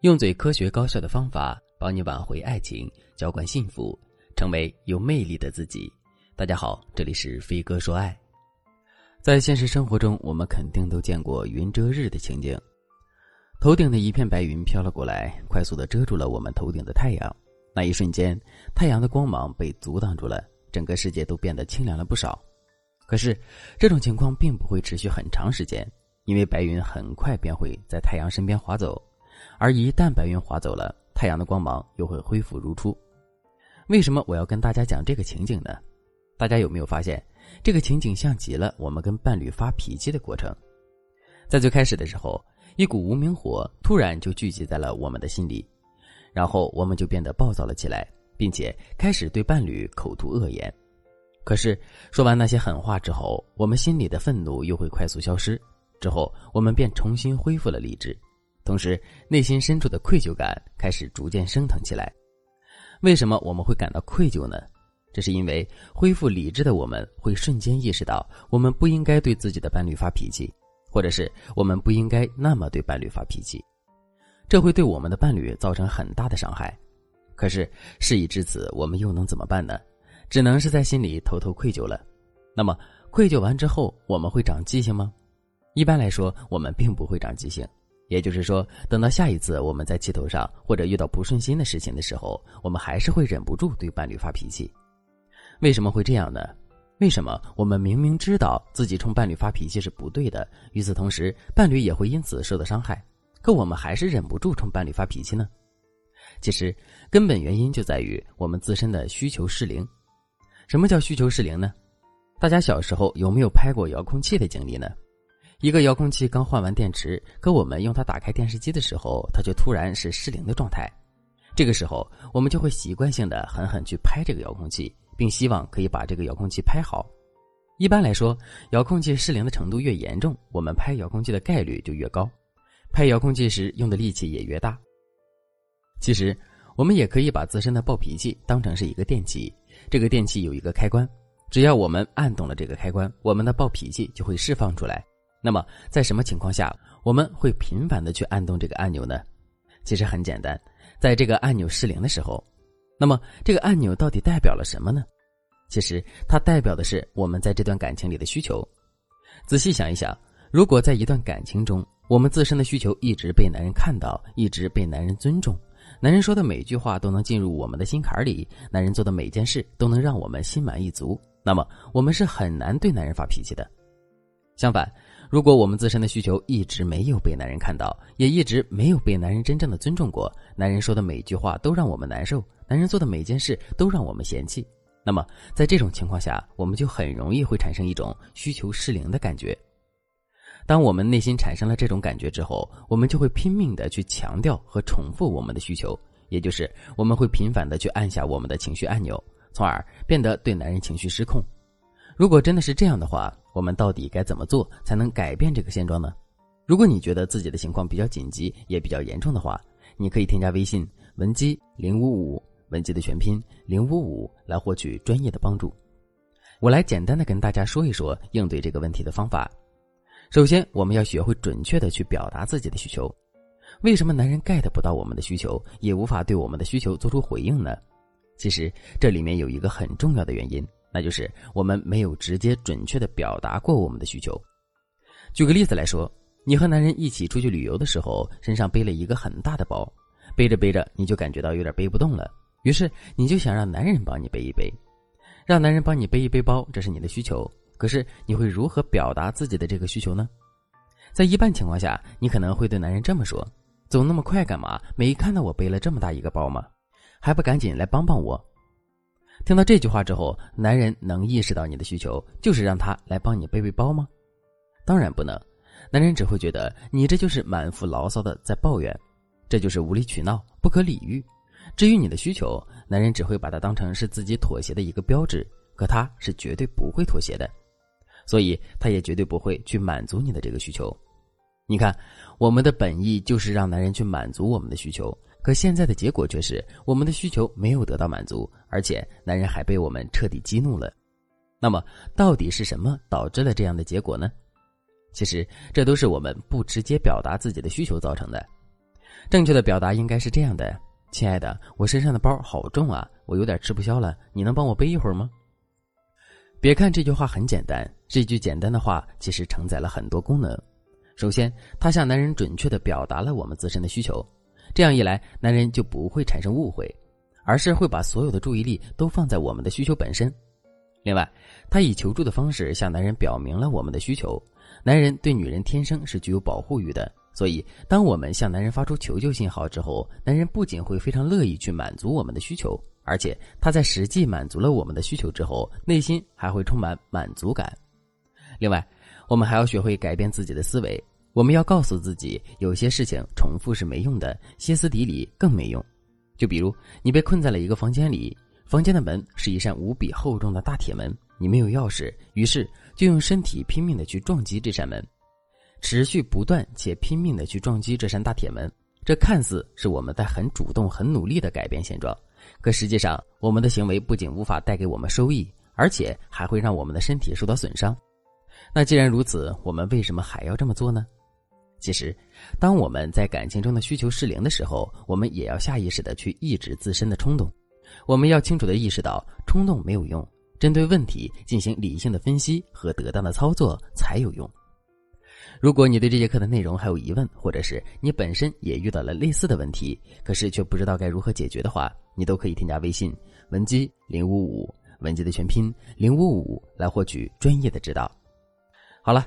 用最科学高效的方法帮你挽回爱情，浇灌幸福，成为有魅力的自己。大家好，这里是飞哥说爱。在现实生活中，我们肯定都见过云遮日的情景，头顶的一片白云飘了过来，快速的遮住了我们头顶的太阳。那一瞬间，太阳的光芒被阻挡住了，整个世界都变得清凉了不少。可是，这种情况并不会持续很长时间，因为白云很快便会在太阳身边划走。而一旦白云划走了，太阳的光芒又会恢复如初。为什么我要跟大家讲这个情景呢？大家有没有发现，这个情景像极了我们跟伴侣发脾气的过程？在最开始的时候，一股无名火突然就聚集在了我们的心里，然后我们就变得暴躁了起来，并且开始对伴侣口吐恶言。可是说完那些狠话之后，我们心里的愤怒又会快速消失，之后我们便重新恢复了理智。同时，内心深处的愧疚感开始逐渐升腾起来。为什么我们会感到愧疚呢？这是因为恢复理智的我们会瞬间意识到，我们不应该对自己的伴侣发脾气，或者是我们不应该那么对伴侣发脾气，这会对我们的伴侣造成很大的伤害。可是事已至此，我们又能怎么办呢？只能是在心里偷偷愧疚了。那么，愧疚完之后，我们会长记性吗？一般来说，我们并不会长记性。也就是说，等到下一次我们在气头上或者遇到不顺心的事情的时候，我们还是会忍不住对伴侣发脾气。为什么会这样呢？为什么我们明明知道自己冲伴侣发脾气是不对的，与此同时，伴侣也会因此受到伤害，可我们还是忍不住冲伴侣发脾气呢？其实，根本原因就在于我们自身的需求失灵。什么叫需求失灵呢？大家小时候有没有拍过遥控器的经历呢？一个遥控器刚换完电池，可我们用它打开电视机的时候，它却突然是失灵的状态。这个时候，我们就会习惯性的狠狠去拍这个遥控器，并希望可以把这个遥控器拍好。一般来说，遥控器失灵的程度越严重，我们拍遥控器的概率就越高，拍遥控器时用的力气也越大。其实，我们也可以把自身的暴脾气当成是一个电器，这个电器有一个开关，只要我们按动了这个开关，我们的暴脾气就会释放出来。那么，在什么情况下我们会频繁的去按动这个按钮呢？其实很简单，在这个按钮失灵的时候，那么这个按钮到底代表了什么呢？其实它代表的是我们在这段感情里的需求。仔细想一想，如果在一段感情中，我们自身的需求一直被男人看到，一直被男人尊重，男人说的每句话都能进入我们的心坎里，男人做的每件事都能让我们心满意足，那么我们是很难对男人发脾气的。相反，如果我们自身的需求一直没有被男人看到，也一直没有被男人真正的尊重过，男人说的每句话都让我们难受，男人做的每件事都让我们嫌弃，那么在这种情况下，我们就很容易会产生一种需求失灵的感觉。当我们内心产生了这种感觉之后，我们就会拼命的去强调和重复我们的需求，也就是我们会频繁的去按下我们的情绪按钮，从而变得对男人情绪失控。如果真的是这样的话，我们到底该怎么做才能改变这个现状呢？如果你觉得自己的情况比较紧急，也比较严重的话，你可以添加微信文姬零五五，文姬的全拼零五五，来获取专业的帮助。我来简单的跟大家说一说应对这个问题的方法。首先，我们要学会准确的去表达自己的需求。为什么男人 get 不到我们的需求，也无法对我们的需求做出回应呢？其实这里面有一个很重要的原因。那就是我们没有直接准确的表达过我们的需求。举个例子来说，你和男人一起出去旅游的时候，身上背了一个很大的包，背着背着你就感觉到有点背不动了，于是你就想让男人帮你背一背，让男人帮你背一背包，这是你的需求。可是你会如何表达自己的这个需求呢？在一般情况下，你可能会对男人这么说：“走那么快干嘛？没看到我背了这么大一个包吗？还不赶紧来帮帮我！”听到这句话之后，男人能意识到你的需求就是让他来帮你背背包吗？当然不能，男人只会觉得你这就是满腹牢骚的在抱怨，这就是无理取闹、不可理喻。至于你的需求，男人只会把它当成是自己妥协的一个标志，可他是绝对不会妥协的，所以他也绝对不会去满足你的这个需求。你看，我们的本意就是让男人去满足我们的需求。可现在的结果却是，我们的需求没有得到满足，而且男人还被我们彻底激怒了。那么，到底是什么导致了这样的结果呢？其实，这都是我们不直接表达自己的需求造成的。正确的表达应该是这样的：“亲爱的，我身上的包好重啊，我有点吃不消了，你能帮我背一会儿吗？”别看这句话很简单，这句简单的话其实承载了很多功能。首先，它向男人准确的表达了我们自身的需求，这样一来，男人就不会产生误会，而是会把所有的注意力都放在我们的需求本身。另外，他以求助的方式向男人表明了我们的需求。男人对女人天生是具有保护欲的，所以当我们向男人发出求救信号之后，男人不仅会非常乐意去满足我们的需求，而且他在实际满足了我们的需求之后，内心还会充满满足感。另外，我们还要学会改变自己的思维。我们要告诉自己，有些事情重复是没用的，歇斯底里更没用。就比如，你被困在了一个房间里。房间的门是一扇无比厚重的大铁门，你没有钥匙，于是就用身体拼命的去撞击这扇门，持续不断且拼命的去撞击这扇大铁门。这看似是我们在很主动、很努力的改变现状，可实际上，我们的行为不仅无法带给我们收益，而且还会让我们的身体受到损伤。那既然如此，我们为什么还要这么做呢？其实，当我们在感情中的需求失灵的时候，我们也要下意识的去抑制自身的冲动。我们要清楚的意识到，冲动没有用，针对问题进行理性的分析和得当的操作才有用。如果你对这节课的内容还有疑问，或者是你本身也遇到了类似的问题，可是却不知道该如何解决的话，你都可以添加微信文姬零五五，文姬的全拼零五五来获取专业的指导。好了，